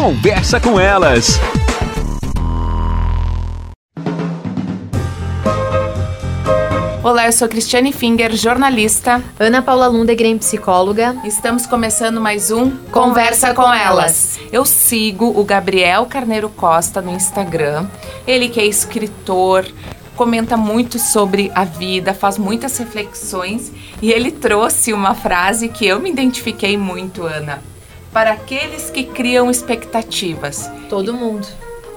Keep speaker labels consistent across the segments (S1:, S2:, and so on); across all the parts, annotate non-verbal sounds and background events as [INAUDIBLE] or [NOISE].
S1: Conversa com elas.
S2: Olá, eu sou Cristiane Finger, jornalista.
S3: Ana Paula Lundegren, psicóloga.
S2: Estamos começando mais um
S3: Conversa com Elas.
S2: Eu sigo o Gabriel Carneiro Costa no Instagram. Ele que é escritor, comenta muito sobre a vida, faz muitas reflexões e ele trouxe uma frase que eu me identifiquei muito, Ana. Para aqueles que criam expectativas.
S3: Todo mundo.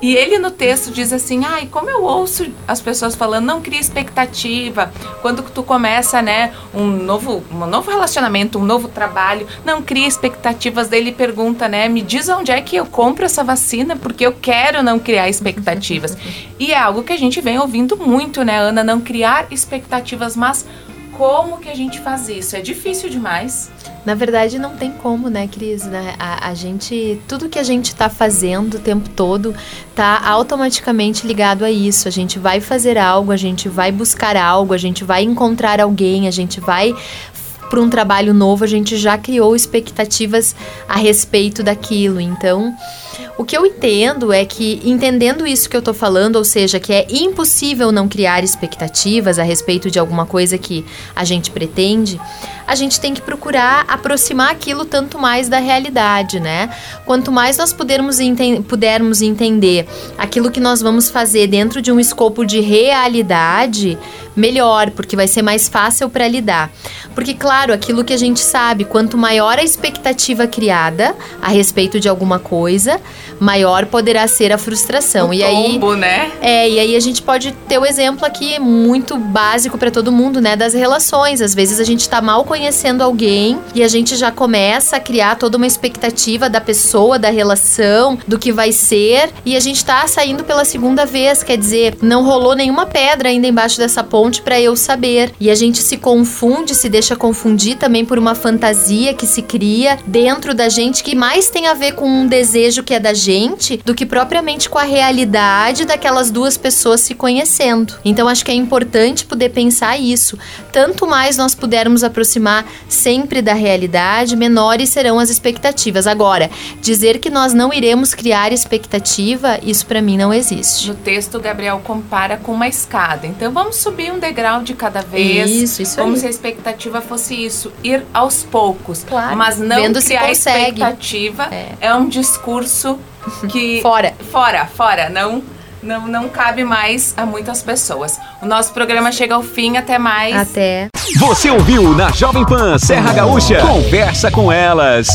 S2: E ele no texto diz assim: ai, como eu ouço as pessoas falando, não cria expectativa. Quando tu começa, né, um novo, um novo relacionamento, um novo trabalho, não cria expectativas. Daí ele pergunta, né, me diz onde é que eu compro essa vacina, porque eu quero não criar expectativas. [LAUGHS] e é algo que a gente vem ouvindo muito, né, Ana, não criar expectativas, mas como que a gente faz isso? É difícil demais.
S3: Na verdade, não tem como, né, Cris? Né? A, a gente, tudo que a gente está fazendo o tempo todo tá automaticamente ligado a isso. A gente vai fazer algo, a gente vai buscar algo, a gente vai encontrar alguém, a gente vai para um trabalho novo, a gente já criou expectativas a respeito daquilo. Então, o que eu entendo é que, entendendo isso que eu tô falando, ou seja, que é impossível não criar expectativas a respeito de alguma coisa que a gente pretende, a gente tem que procurar aproximar aquilo tanto mais da realidade, né? Quanto mais nós pudermos, enten pudermos entender aquilo que nós vamos fazer dentro de um escopo de realidade, melhor, porque vai ser mais fácil para lidar. Porque, claro, aquilo que a gente sabe, quanto maior a expectativa criada a respeito de alguma coisa, maior poderá ser a frustração.
S2: O
S3: e
S2: tombo,
S3: aí,
S2: né?
S3: É, e aí a gente pode ter o exemplo aqui muito básico para todo mundo, né, das relações. Às vezes a gente tá mal conhecendo alguém e a gente já começa a criar toda uma expectativa da pessoa, da relação, do que vai ser, e a gente tá saindo pela segunda vez, quer dizer, não rolou nenhuma pedra ainda embaixo dessa ponte para eu saber. E a gente se confunde, se deixa confundir também por uma fantasia que se cria dentro da gente que mais tem a ver com um desejo que é da gente do que propriamente com a realidade daquelas duas pessoas se conhecendo. Então acho que é importante poder pensar isso. Tanto mais nós pudermos aproximar sempre da realidade, menores serão as expectativas. Agora, dizer que nós não iremos criar expectativa, isso para mim não existe.
S2: No texto, o Gabriel compara com uma escada. Então, vamos subir um degrau de cada vez.
S3: Isso, isso
S2: Como
S3: aí.
S2: se a expectativa fosse isso, ir aos poucos.
S3: Claro.
S2: Mas não
S3: Vendo
S2: criar expectativa
S3: É.
S2: é. um discurso [LAUGHS] que...
S3: Fora.
S2: Fora, fora. Não, não, não cabe mais a muitas pessoas. O nosso programa chega ao fim. Até mais.
S3: Até.
S1: Você ouviu na Jovem Pan Serra Gaúcha? Conversa com elas.